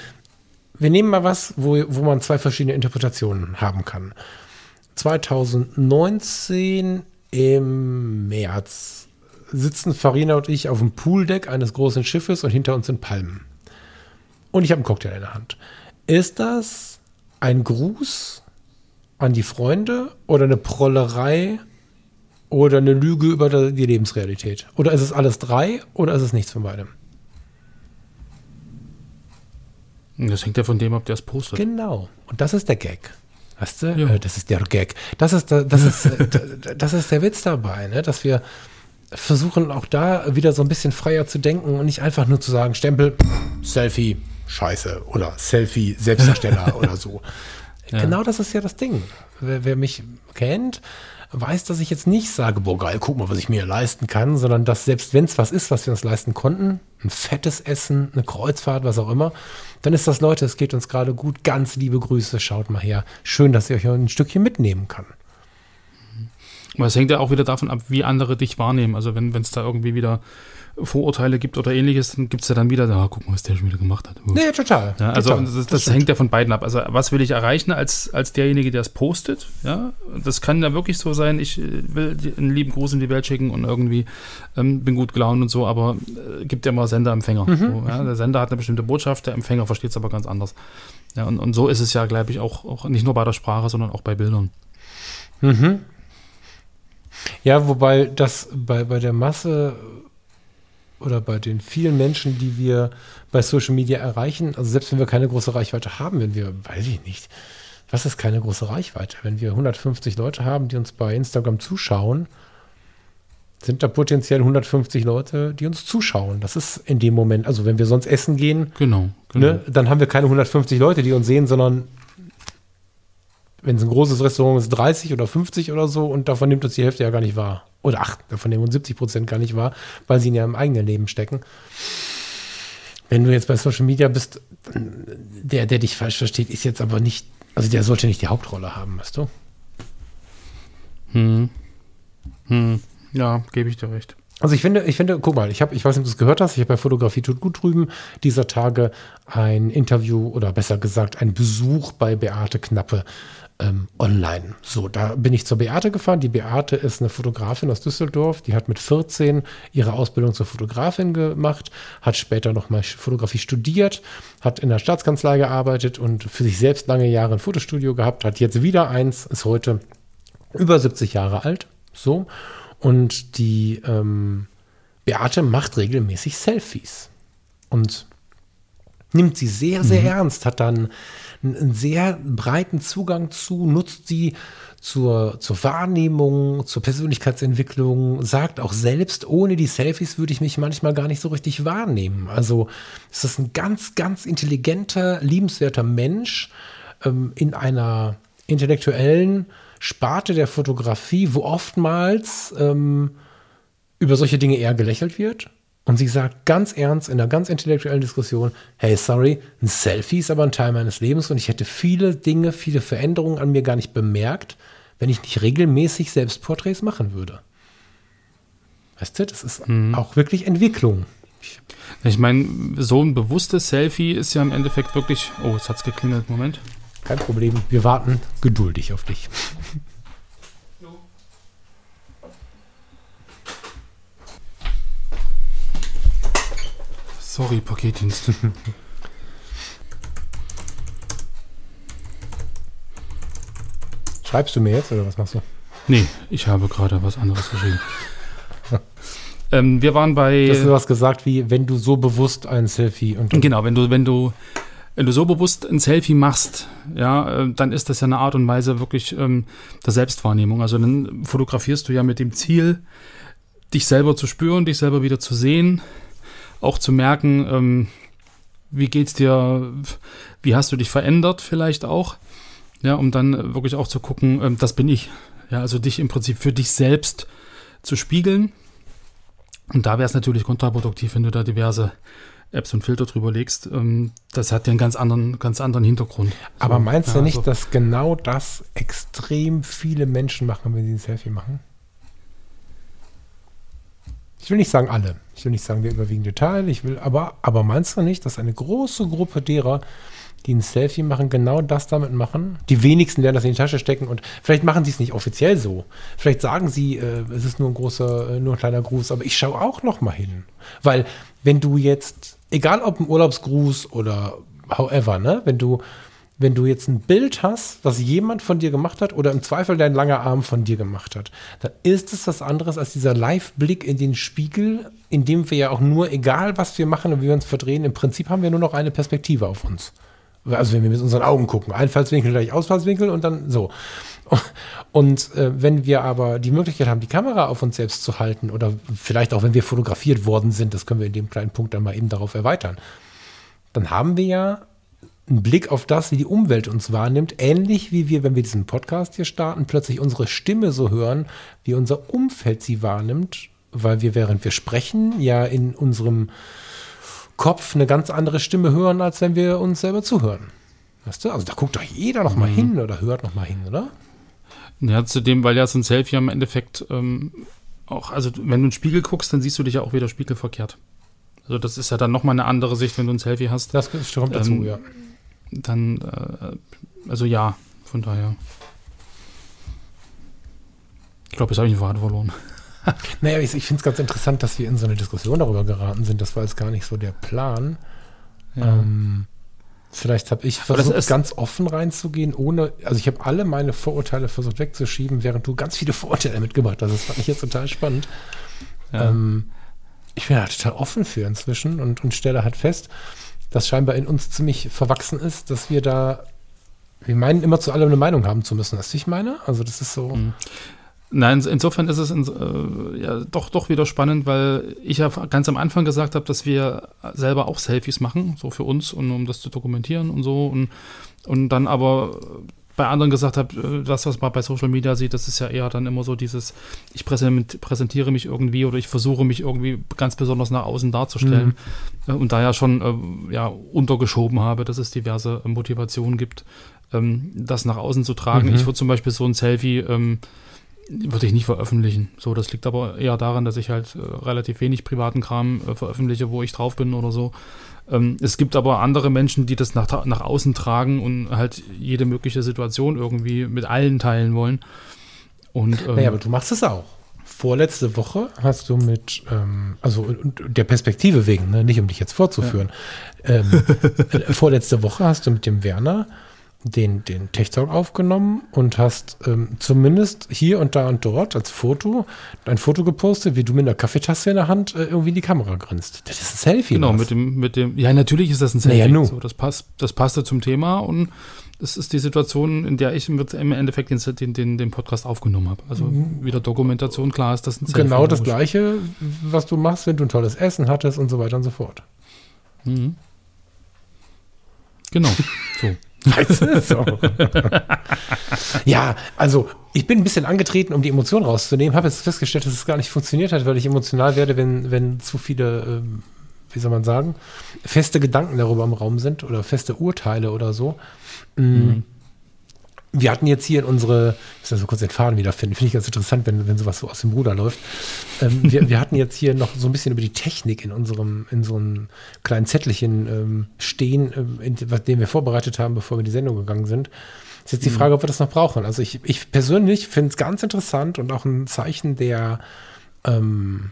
wir nehmen mal was, wo, wo man zwei verschiedene Interpretationen haben kann. 2019 im März sitzen Farina und ich auf dem Pooldeck eines großen Schiffes und hinter uns sind Palmen. Und ich habe einen Cocktail in der Hand. Ist das ein Gruß an die Freunde oder eine Prollerei oder eine Lüge über die Lebensrealität? Oder ist es alles drei oder ist es nichts von beidem? Das hängt ja von dem ab, der es postet. Genau. Und das ist der Gag. Weißt du? Ja. Äh, Das ist der Gag. Das ist, der- das ist, [LAUGHS] äh, das ist der Witz dabei, ne? dass wir versuchen auch da wieder so ein bisschen freier zu denken und nicht einfach nur zu sagen, Stempel, Selfie, Scheiße oder Selfie, Selbstdarsteller [LAUGHS] oder so. Ja. Genau das ist ja das Ding. Wer, wer mich kennt, weiß, dass ich jetzt nicht sage, boah geil, guck mal, was ich mir leisten kann, sondern dass selbst wenn es was ist, was wir uns leisten konnten, ein fettes Essen, eine Kreuzfahrt, was auch immer, dann ist das, Leute, es geht uns gerade gut, ganz liebe Grüße, schaut mal her. Schön, dass ich euch ein Stückchen mitnehmen kann. Aber es hängt ja auch wieder davon ab, wie andere dich wahrnehmen. Also wenn es da irgendwie wieder Vorurteile gibt oder ähnliches, dann gibt es ja dann wieder, da guck mal, was der schon wieder gemacht hat. Nee, total. Ja, also total. das, das, stimmt. hängt ja von beiden ab. Also was will ich erreichen als, als derjenige, der es postet? Ja, das kann ja wirklich so sein. Ich äh, will einen lieben Gruß in die Welt schicken und irgendwie ähm, bin gut gelaunt und so, aber äh, gibt ja immer Sender-Empfänger. Mhm. So, ja? Der Sender hat eine bestimmte Botschaft, der Empfänger versteht es aber ganz anders. Ja, und, und so ist es ja, glaube ich, auch, auch nicht nur bei der Sprache, sondern auch bei Bildern. Mhm. Ja, wobei das bei, bei der Masse oder bei den vielen Menschen, die wir bei Social Media erreichen, also selbst wenn wir keine große Reichweite haben, wenn wir, weiß ich nicht, was ist keine große Reichweite? Wenn wir 150 Leute haben, die uns bei Instagram zuschauen, sind da potenziell 150 Leute, die uns zuschauen. Das ist in dem Moment, also wenn wir sonst essen gehen, Genau. genau. ne, dann haben wir keine 150 Leute, die uns sehen, sondern wenn es ein großes Restaurant ist, 30 oder 50 oder so und davon nimmt uns die Hälfte ja gar nicht wahr. Oder ach, davon nehmen uns 70 Prozent gar nicht wahr, weil sie in ihrem eigenen Leben stecken. Wenn du jetzt bei Social Media bist, der, der dich falsch versteht, ist jetzt aber nicht, also der sollte nicht die Hauptrolle haben, weißt du? Hm. Hm. Ja, gebe ich dir recht. Also ich finde, ich finde, guck mal, ich habe, ich weiß nicht, ob du es gehört hast, ich habe bei Fotografie tut gut drüben dieser Tage ein Interview oder besser gesagt ein Besuch bei Beate Knappe ähm, online. So, da bin ich zur Beate gefahren. Die Beate ist eine Fotografin aus Düsseldorf, die hat mit 14 ihre Ausbildung zur Fotografin gemacht, hat später nochmal Fotografie studiert, hat in der Staatskanzlei gearbeitet und für sich selbst lange Jahre ein Fotostudio gehabt, hat jetzt wieder eins, ist heute über 70 Jahre alt. So. Und die ähm, Beate macht regelmäßig Selfies und nimmt sie sehr, sehr ernst, hat dann einen, sehr breiten Zugang zu, nutzt sie zur, zur Wahrnehmung, zur Persönlichkeitsentwicklung, sagt auch selbst, ohne die Selfies würde ich mich manchmal gar nicht so richtig wahrnehmen. Also es ist ein ganz, ganz intelligenter, liebenswerter Mensch ähm, in einer intellektuellen Sparte der Fotografie, wo oftmals ähm, über solche Dinge eher gelächelt wird. Und sie sagt ganz ernst in einer ganz intellektuellen Diskussion, hey, sorry, ein Selfie ist aber ein Teil meines Lebens und ich hätte viele Dinge, viele Veränderungen an mir gar nicht bemerkt, wenn ich nicht regelmäßig Selbstporträts machen würde. Weißt du, das ist auch wirklich Entwicklung. Ich meine, so ein bewusstes Selfie ist ja im Endeffekt wirklich. Oh, jetzt hat es geklingelt. Moment. Kein Problem, wir warten geduldig auf dich. Sorry, Paketdienst. Schreibst du mir jetzt oder was machst du? nee, ich habe gerade was anderes geschrieben. [LAUGHS] ähm, wir waren bei. Du hast was gesagt wie, wenn du so bewusst ein Selfie und Genau, wenn du, wenn du, wenn du so bewusst ein Selfie machst, ja, äh, dann ist das ja eine Art und Weise wirklich ähm, der Selbstwahrnehmung. Also dann fotografierst du ja mit dem Ziel, dich selber zu spüren, dich selber wieder zu sehen, auch zu merken, ähm, wie geht's dir, wie hast du dich verändert vielleicht auch, ja, um dann wirklich auch zu gucken, ähm, das bin ich. Ja, also dich im Prinzip für dich selbst zu spiegeln. Und da wäre es natürlich kontraproduktiv, wenn du da diverse Apps und Filter drüber legst, ähm, das hat ja einen ganz anderen, ganz anderen Hintergrund. Aber So, meinst du ja, nicht, so. dass genau das extrem viele Menschen machen, wenn sie ein Selfie machen? Ich will nicht sagen alle. Ich will nicht sagen der überwiegende Teil. Ich will, aber, aber meinst du nicht, dass eine große Gruppe derer, die ein Selfie machen, genau das damit machen? Die wenigsten werden das in die Tasche stecken und vielleicht machen sie es nicht offiziell so. Vielleicht sagen sie, äh, es ist nur ein großer, äh, nur ein kleiner Gruß, aber ich schaue auch noch mal hin. Weil wenn du jetzt, egal ob ein Urlaubsgruß oder however, ne, wenn du wenn du jetzt ein Bild hast, was jemand von dir gemacht hat oder im Zweifel dein langer Arm von dir gemacht hat, dann ist es was anderes als dieser Live-Blick in den Spiegel, in dem wir ja auch nur, egal was wir machen und wie wir uns verdrehen, im Prinzip haben wir nur noch eine Perspektive auf uns. Also wenn wir mit unseren Augen gucken, Einfallswinkel gleich Ausfallswinkel und dann so. Und äh, wenn wir aber die Möglichkeit haben, die Kamera auf uns selbst zu halten oder vielleicht auch wenn wir fotografiert worden sind, das können wir in dem kleinen Punkt dann mal eben darauf erweitern, dann haben wir ja einen Blick auf das, wie die Umwelt uns wahrnimmt, ähnlich wie wir, wenn wir diesen Podcast hier starten, plötzlich unsere Stimme so hören, wie unser Umfeld sie wahrnimmt, weil wir, während wir sprechen, ja in unserem Kopf eine ganz andere Stimme hören, als wenn wir uns selber zuhören. Weißt du? Also da guckt doch jeder noch mal hin oder hört noch mal hin, oder? Ja, zudem, weil ja so ein Selfie im Endeffekt ähm, auch, also wenn du in den Spiegel guckst, dann siehst du dich ja auch wieder spiegelverkehrt. Also das ist ja dann nochmal eine andere Sicht, wenn du ein Selfie hast. Das kommt dazu, Ähm, ja. Dann, äh, also ja, von daher. Ich glaube, jetzt habe ich den Faden verloren. [LAUGHS] Naja, ich, ich finde es ganz interessant, dass wir in so eine Diskussion darüber geraten sind. Das war jetzt gar nicht so der Plan. Ähm, vielleicht habe ich versucht, ganz offen reinzugehen, ohne, also ich habe alle meine Vorurteile versucht wegzuschieben, während du ganz viele Vorurteile mitgebracht hast. Das fand ich jetzt total spannend. Ja. Ähm, ich bin da total offen für inzwischen und, und stelle halt fest, dass scheinbar in uns ziemlich verwachsen ist, dass wir da, wir meinen immer zu allem eine Meinung haben zu müssen. Weißt du, ich meine? Also das ist so. Mhm. Nein, insofern ist es ins, äh, ja, doch, doch wieder spannend, weil ich ja ganz am Anfang gesagt habe, dass wir selber auch Selfies machen, so für uns und um das zu dokumentieren und so. Und, und dann aber bei anderen gesagt habe, äh, das, was man bei Social Media sieht, das ist ja eher dann immer so dieses, ich präsent, präsentiere mich irgendwie oder ich versuche mich irgendwie ganz besonders nach außen darzustellen. Äh, Und da ja schon äh, ja, untergeschoben habe, dass es diverse Motivationen gibt, ähm, das nach außen zu tragen. Mhm. Ich würde zum Beispiel so ein Selfie ähm, würde ich nicht veröffentlichen. So, das liegt aber eher daran, dass ich halt relativ wenig privaten Kram veröffentliche, wo ich drauf bin oder so. Ähm, es gibt aber andere Menschen, die das nach, nach außen tragen und halt jede mögliche Situation irgendwie mit allen teilen wollen. Und ähm, Naja, aber du machst es auch. Vorletzte Woche hast du mit, ähm, also der Perspektive wegen, ne, nicht um dich jetzt vorzuführen, ähm, [LAUGHS] äh, vorletzte Woche hast du mit dem Werner den, den Tech Talk aufgenommen und hast ähm, zumindest hier und da und dort als Foto ein Foto gepostet, wie du mit einer Kaffeetasse in der Hand äh, irgendwie in die Kamera grinst. Das ist ein Selfie. Genau, Lars. mit dem, mit dem, ja, natürlich ist das ein Naja, Selfie. nu. so, das, passt, das passte zum Thema und es ist die Situation, in der ich im Endeffekt den, den, den, den Podcast aufgenommen habe. Also wieder Dokumentation, klar ist das ein Selfie. Mhm. Genau das. Gleiche, was du machst, wenn du ein tolles Essen hattest und so weiter und so fort. Mhm. Genau, so. Weißt du? So. ja, also ich bin ein bisschen angetreten, um die Emotionen rauszunehmen, habe jetzt festgestellt, dass es gar nicht funktioniert hat, weil ich emotional werde, wenn, wenn zu viele, ähm, wie soll man sagen, feste Gedanken darüber im Raum sind oder feste Urteile oder so. Mm. Wir hatten jetzt hier in unsere, ich muss so kurz den Faden wiederfinden, finde ich ganz interessant, wenn, wenn sowas so aus dem Ruder läuft. Ähm, wir, wir hatten jetzt hier noch so ein bisschen über die Technik in unserem, in so einem kleinen Zettelchen ähm, stehen, ähm, in, was- den wir vorbereitet haben, bevor wir in die Sendung gegangen sind. Ist jetzt die Frage, ob wir das noch brauchen. Also ich, ich persönlich finde es ganz interessant und auch ein Zeichen der, ähm,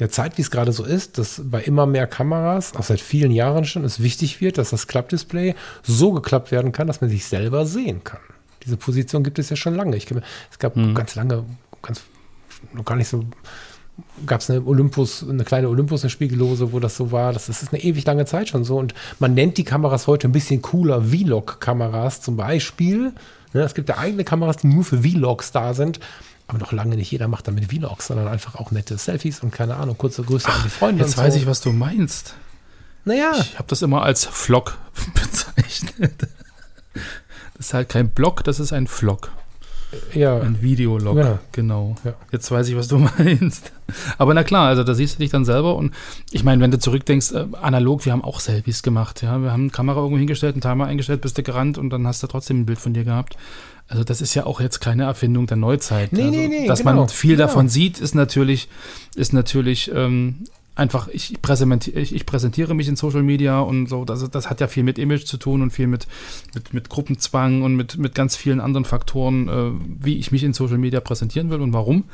der Zeit, wie es gerade so ist, dass bei immer mehr Kameras, auch seit vielen Jahren schon, es wichtig wird, dass das Klappdisplay so geklappt werden kann, dass man sich selber sehen kann. Diese Position gibt es ja schon lange. Ich, es gab ganz lange, ganz noch gar nicht so, gab es eine Olympus, eine kleine Olympus, eine Spiegellose, wo das so war. Das, das ist eine ewig lange Zeit schon so. Und man nennt die Kameras heute ein bisschen cooler Vlog-Kameras zum Beispiel. Ne, es gibt ja eigene Kameras, die nur für Vlogs da sind. Aber noch lange nicht jeder macht damit Vlogs, sondern einfach auch nette Selfies und keine Ahnung, kurze Grüße an die Freunde. Jetzt und weiß so. ich, was du meinst. Naja, Ich habe das immer als Vlog [LAUGHS] bezeichnet. Das ist halt kein Blog, das ist ein Vlog. Ja, Ein Videolog, Ja. genau. Ja. Jetzt weiß ich, was du [LAUGHS] meinst. Aber na klar, also da siehst du dich dann selber und ich meine, wenn du zurückdenkst, äh, analog, wir haben auch Selfies gemacht, ja. Wir haben eine Kamera irgendwo hingestellt, einen Timer eingestellt, bist du gerannt und dann hast du trotzdem ein Bild von dir gehabt. Also das ist ja auch jetzt keine Erfindung der Neuzeit. Nee, also, nee, nee, Dass genau, man viel genau. davon sieht, ist natürlich, ist natürlich ähm, einfach, ich, präsentiere, ich, ich präsentiere mich in Social Media und so. Das, das hat ja viel mit Image zu tun und viel mit, mit, mit Gruppenzwang und mit, mit ganz vielen anderen Faktoren, äh, wie ich mich in Social Media präsentieren will und warum.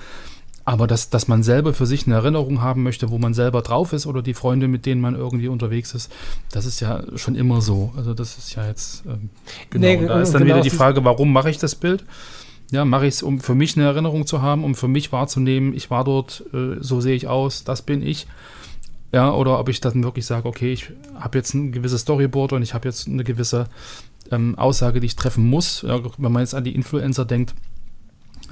Aber dass, dass man selber für sich eine Erinnerung haben möchte, wo man selber drauf ist oder die Freunde, mit denen man irgendwie unterwegs ist, das ist ja schon immer so. Also das ist ja jetzt ähm, genau. Nee, da und ist dann genau wieder die Frage, warum mache ich das Bild? Ja, mache ich es, um für mich eine Erinnerung zu haben, um für mich wahrzunehmen, ich war dort, äh, so sehe ich aus, das bin ich. Ja, oder ob ich dann wirklich sage, okay, ich habe jetzt ein gewisses Storyboard und ich habe jetzt eine gewisse ähm, Aussage, die ich treffen muss. Ja, wenn man jetzt an die Influencer denkt,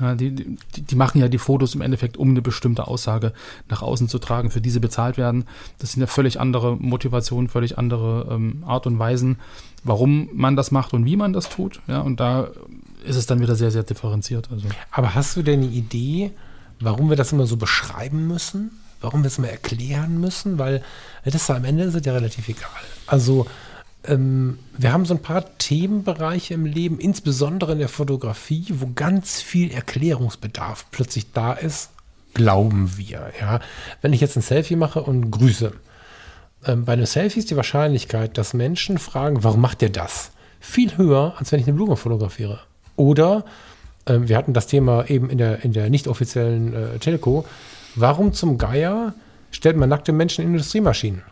die, die, die machen ja die Fotos im Endeffekt, um eine bestimmte Aussage nach außen zu tragen, für die sie bezahlt werden. Das sind ja völlig andere Motivationen, völlig andere ähm, Art und Weisen, warum man das macht und wie man das tut. Ja, und da ist es dann wieder sehr, sehr differenziert. Also. Aber hast du denn eine Idee, warum wir das immer so beschreiben müssen? Warum wir es immer erklären müssen? Weil das ist am Ende ist ja relativ egal. Also ähm, wir haben so ein paar Themenbereiche im Leben, insbesondere in der Fotografie, wo ganz viel Erklärungsbedarf plötzlich da ist, glauben wir. Ja? Wenn ich jetzt ein Selfie mache und grüße, ähm, bei einem Selfie ist die Wahrscheinlichkeit, dass Menschen fragen, warum macht der das? Viel höher, als wenn ich eine Blume fotografiere. Oder ähm, wir hatten das Thema eben in der, in der nicht offiziellen äh, Telco. Warum zum Geier stellt man nackte Menschen in Industriemaschinen?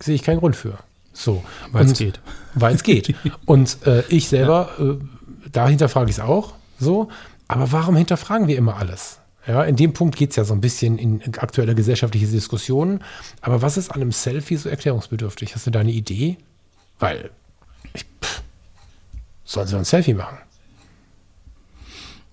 Sehe ich keinen Grund für. So. Weil es geht. [LAUGHS] Weil es geht. Und äh, ich selber, äh, da hinterfrage ich es auch so. Aber warum hinterfragen wir immer alles? Ja, in dem Punkt geht es ja so ein bisschen in aktuelle gesellschaftliche Diskussionen. Aber was ist an einem Selfie so erklärungsbedürftig? Hast du da eine Idee? Weil, ich, pff, sollen sie ein Selfie machen?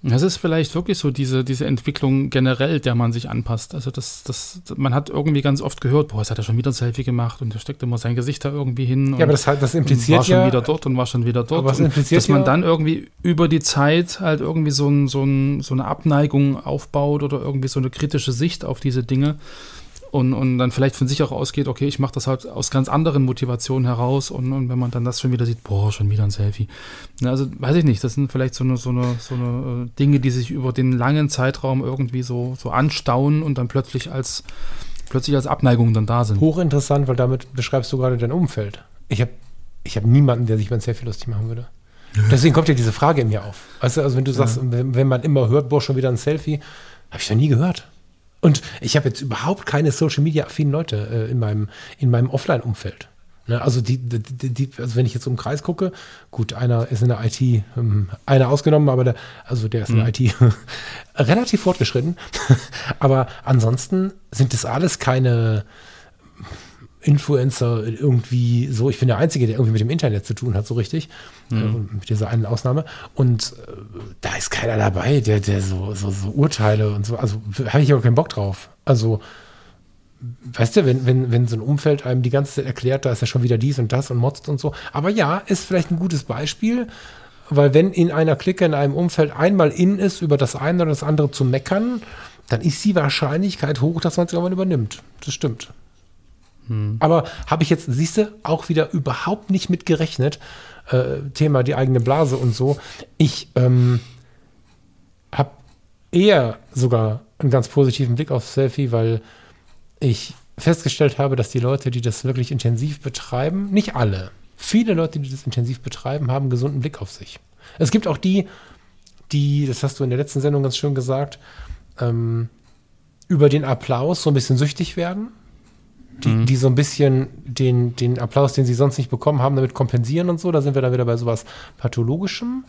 Das ist vielleicht wirklich so diese, diese Entwicklung generell, der man sich anpasst. Also das, das, man hat irgendwie ganz oft gehört, boah, jetzt hat er schon wieder ein Selfie gemacht und er steckt immer sein Gesicht da irgendwie hin. Ja, aber das, das und impliziert war schon ja, wieder dort und war schon wieder dort. Aber es Und impliziert dass man ja- dann irgendwie über die Zeit halt irgendwie so, ein, so, ein, so eine Abneigung aufbaut oder irgendwie so eine kritische Sicht auf diese Dinge und, und dann vielleicht von sich auch ausgeht, okay, ich mache das halt aus ganz anderen Motivationen heraus und, und wenn man dann das schon wieder sieht, boah, schon wieder ein Selfie. Na, also weiß ich nicht, das sind vielleicht so eine, so eine, so eine äh, Dinge, die sich über den langen Zeitraum irgendwie so, so anstauen und dann plötzlich als plötzlich als Abneigung dann da sind. hochinteressant, weil damit beschreibst du gerade dein Umfeld. Ich habe ich hab niemanden, der sich über ein Selfie lustig machen würde. Deswegen kommt ja diese Frage in mir auf. Weißt du, also wenn du sagst, wenn, wenn man immer hört, boah, schon wieder ein Selfie, habe ich noch nie gehört. Und ich habe jetzt überhaupt keine Social Media affinen Leute äh, in meinem, in meinem Offline-Umfeld. Ne, also die, die, die, also wenn ich jetzt um den Kreis gucke, gut, einer ist in der IT, ähm, einer ausgenommen, aber der, also der ist in der IT [LAUGHS] relativ fortgeschritten. [LAUGHS] aber ansonsten sind das alles keine Influencer irgendwie so. Ich bin der Einzige, der irgendwie mit dem Internet zu tun hat, so richtig. Äh, mit dieser einen Ausnahme. Und äh, da ist keiner dabei, der, der so, so, so Urteile und so. Also habe ich auch keinen Bock drauf. Also, weißt du, wenn, wenn, wenn so ein Umfeld einem die ganze Zeit erklärt, da ist ja schon wieder dies und das und motzt und so. Aber ja, ist vielleicht ein gutes Beispiel. Weil wenn in einer Clique, in einem Umfeld einmal in ist, über das eine oder das andere zu meckern, dann ist die Wahrscheinlichkeit hoch, dass man es irgendwann übernimmt. Das stimmt. Aber habe ich jetzt, siehst du, auch wieder überhaupt nicht mit gerechnet. Äh, Thema die eigene Blase und so. Ich ähm, habe eher sogar einen ganz positiven Blick auf Selfie, weil ich festgestellt habe, dass die Leute, die das wirklich intensiv betreiben, nicht alle, viele Leute, die das intensiv betreiben, haben einen gesunden Blick auf sich. Es gibt auch die, die, das hast du in der letzten Sendung ganz schön gesagt, ähm, über den Applaus so ein bisschen süchtig werden. Die, die so ein bisschen den, den Applaus, den sie sonst nicht bekommen haben, damit kompensieren und so. Da sind wir dann wieder bei sowas Pathologischem.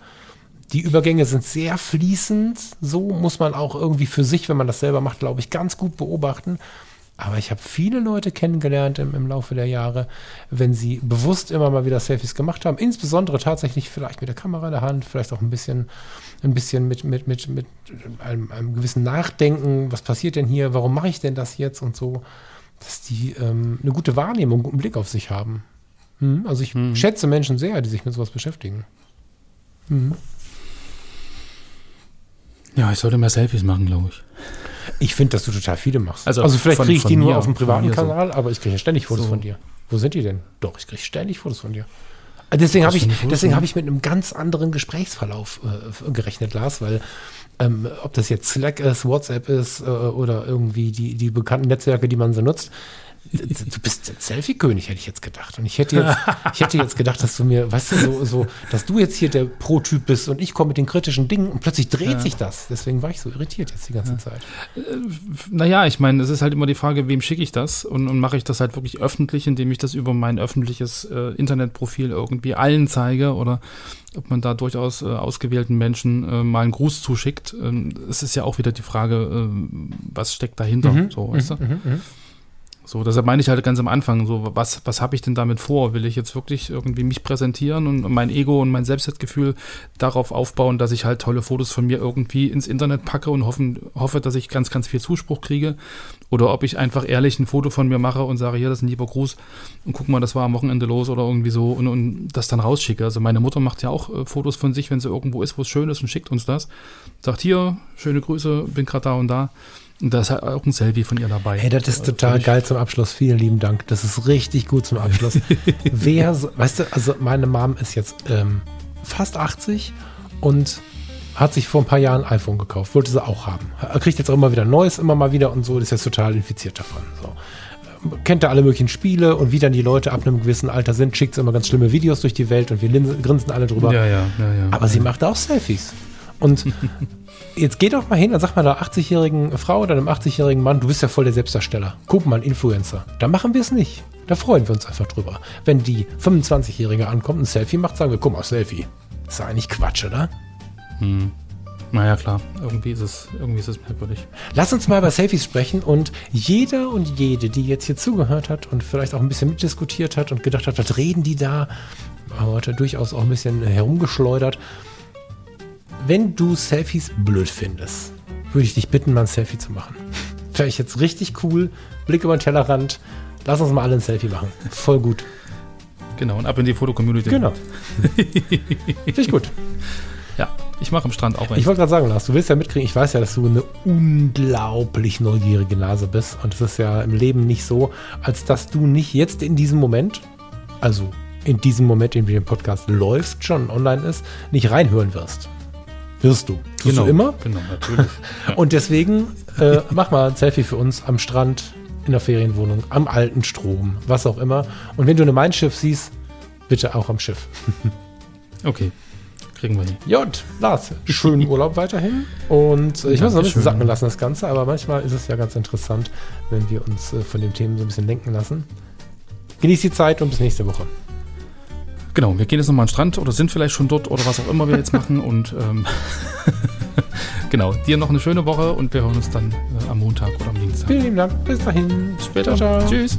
Die Übergänge sind sehr fließend. So muss man auch irgendwie für sich, wenn man das selber macht, glaube ich, ganz gut beobachten. Aber ich habe viele Leute kennengelernt im, im Laufe der Jahre, wenn sie bewusst immer mal wieder Selfies gemacht haben, insbesondere tatsächlich vielleicht mit der Kamera in der Hand, vielleicht auch ein bisschen, ein bisschen mit, mit, mit, mit einem, einem gewissen Nachdenken, was passiert denn hier, warum mache ich denn das jetzt und so, dass die ähm, eine gute Wahrnehmung, einen guten Blick auf sich haben. Hm? Also ich schätze Menschen sehr, die sich mit sowas beschäftigen. Ja, ich sollte mehr Selfies machen, glaube ich. Ich finde, dass du total viele machst. Also Also, vielleicht kriege ich die nur auf dem privaten mir so. Kanal, aber ich kriege ja ständig Fotos So. von dir. Wo sind die denn? Doch, ich kriege ständig Fotos von dir. Äh, Deswegen habe ich, deswegen von habe ich mit einem ganz anderen Gesprächsverlauf äh, gerechnet, Lars, weil ähm, ob das jetzt Slack ist, WhatsApp ist äh, oder irgendwie die, die bekannten Netzwerke, die man so nutzt, du bist Selfie-König, hätte ich jetzt gedacht. Und ich hätte jetzt, ich hätte jetzt gedacht, dass du mir, weißt du, so, so, dass du jetzt hier der Pro-Typ bist und ich komme mit den kritischen Dingen und plötzlich dreht sich das. Deswegen war ich so irritiert jetzt die ganze Zeit. Naja, ich meine, es ist halt immer die Frage, wem schicke ich das und, und mache ich das halt wirklich öffentlich, indem ich das über mein öffentliches äh, Internetprofil irgendwie allen zeige oder ob man da durchaus äh, ausgewählten Menschen äh, mal einen Gruß zuschickt. Ähm, es ist ja auch wieder die Frage, ähm, was steckt dahinter, Mhm, so, weißt du? So, deshalb meine ich halt ganz am Anfang, so, was, was habe ich denn damit vor? Will ich jetzt wirklich irgendwie mich präsentieren und mein Ego und mein Selbstwertgefühl darauf aufbauen, dass ich halt tolle Fotos von mir irgendwie ins Internet packe und hoffen, hoffe, dass ich ganz, ganz viel Zuspruch kriege? Oder ob ich einfach ehrlich ein Foto von mir mache und sage, hier, das ist ein lieber Gruß und guck mal, das war am Wochenende los oder irgendwie so und, und das dann rausschicke. Also meine Mutter macht ja auch äh, Fotos von sich, wenn sie irgendwo ist, wo es schön ist und schickt uns das. Sagt, hier, schöne Grüße, bin gerade da und da. Und da ist halt auch ein Selfie von ihr dabei. Hey, das ist Also total geil zum Abschluss. Vielen lieben Dank. Das ist richtig gut zum Abschluss. [LAUGHS] Wer, so- weißt du, also meine Mom ist jetzt ähm, fast 80 und hat sich vor ein paar Jahren ein iPhone gekauft. Wollte sie auch haben. Er kriegt jetzt auch immer wieder neues, immer mal wieder und so. Ist jetzt total infiziert davon. So. Ähm, Kennt da alle möglichen Spiele und wie dann die Leute ab einem gewissen Alter sind, schickt sie immer ganz schlimme Videos durch die Welt und wir grinsen alle drüber. Ja, ja, ja, ja. Aber sie macht auch Selfies. Und [LAUGHS] jetzt geh doch mal hin und sag mal der 80-jährigen Frau oder einem 80-jährigen Mann, du bist ja voll der Selbstdarsteller. Guck mal, ein Influencer. Da machen wir es nicht. Da freuen wir uns einfach drüber. Wenn die 25-Jährige ankommt, ein Selfie macht, sagen wir, guck mal, Selfie. Ist ja eigentlich Quatsch, oder? Naja, klar. Irgendwie ist es, irgendwie ist es merkwürdig. Lass uns mal über Selfies sprechen und jeder und jede, die jetzt hier zugehört hat und vielleicht auch ein bisschen mitdiskutiert hat und gedacht hat, was reden die da, er durchaus auch ein bisschen herumgeschleudert. Wenn du Selfies blöd findest, würde ich dich bitten, mal ein Selfie zu machen. [LAUGHS] Wäre ich jetzt richtig cool, Blick über den Tellerrand, lass uns mal alle ein Selfie machen. Voll gut. Genau, und ab in die Foto-Community. Genau. [LAUGHS] Finde ich gut. Ja, ich mache am Strand auch Ich eins. wollte gerade sagen, Lars, du willst ja mitkriegen, ich weiß ja, dass du eine unglaublich neugierige Nase bist. Und es ist ja im Leben nicht so, als dass du nicht jetzt in diesem Moment, also in diesem Moment, in dem der Podcast läuft, schon online ist, nicht reinhören wirst. Wirst du. Tust du immer. Genau, natürlich. [LAUGHS] Und deswegen äh, mach mal ein Selfie für uns am Strand, in der Ferienwohnung, am alten Strom, was auch immer. Und wenn du eine Mein Schiff siehst, bitte auch am Schiff. [LAUGHS] Okay, kriegen wir hin. Jod, Lars, schönen [LAUGHS] Urlaub weiterhin. Und äh, ich muss noch ein bisschen sacken lassen, das Ganze, aber manchmal ist es ja ganz interessant, wenn wir uns äh, von den Themen so ein bisschen lenken lassen. Genieß die Zeit und bis nächste Woche. Genau, wir gehen jetzt nochmal an den Strand oder sind vielleicht schon dort oder was auch immer wir jetzt machen. Und ähm, [LAUGHS] genau, dir noch eine schöne Woche und wir hören uns dann äh, am Montag oder am Dienstag. Vielen lieben Dank. Bis dahin. Bis später. Ciao, ciao. Tschüss.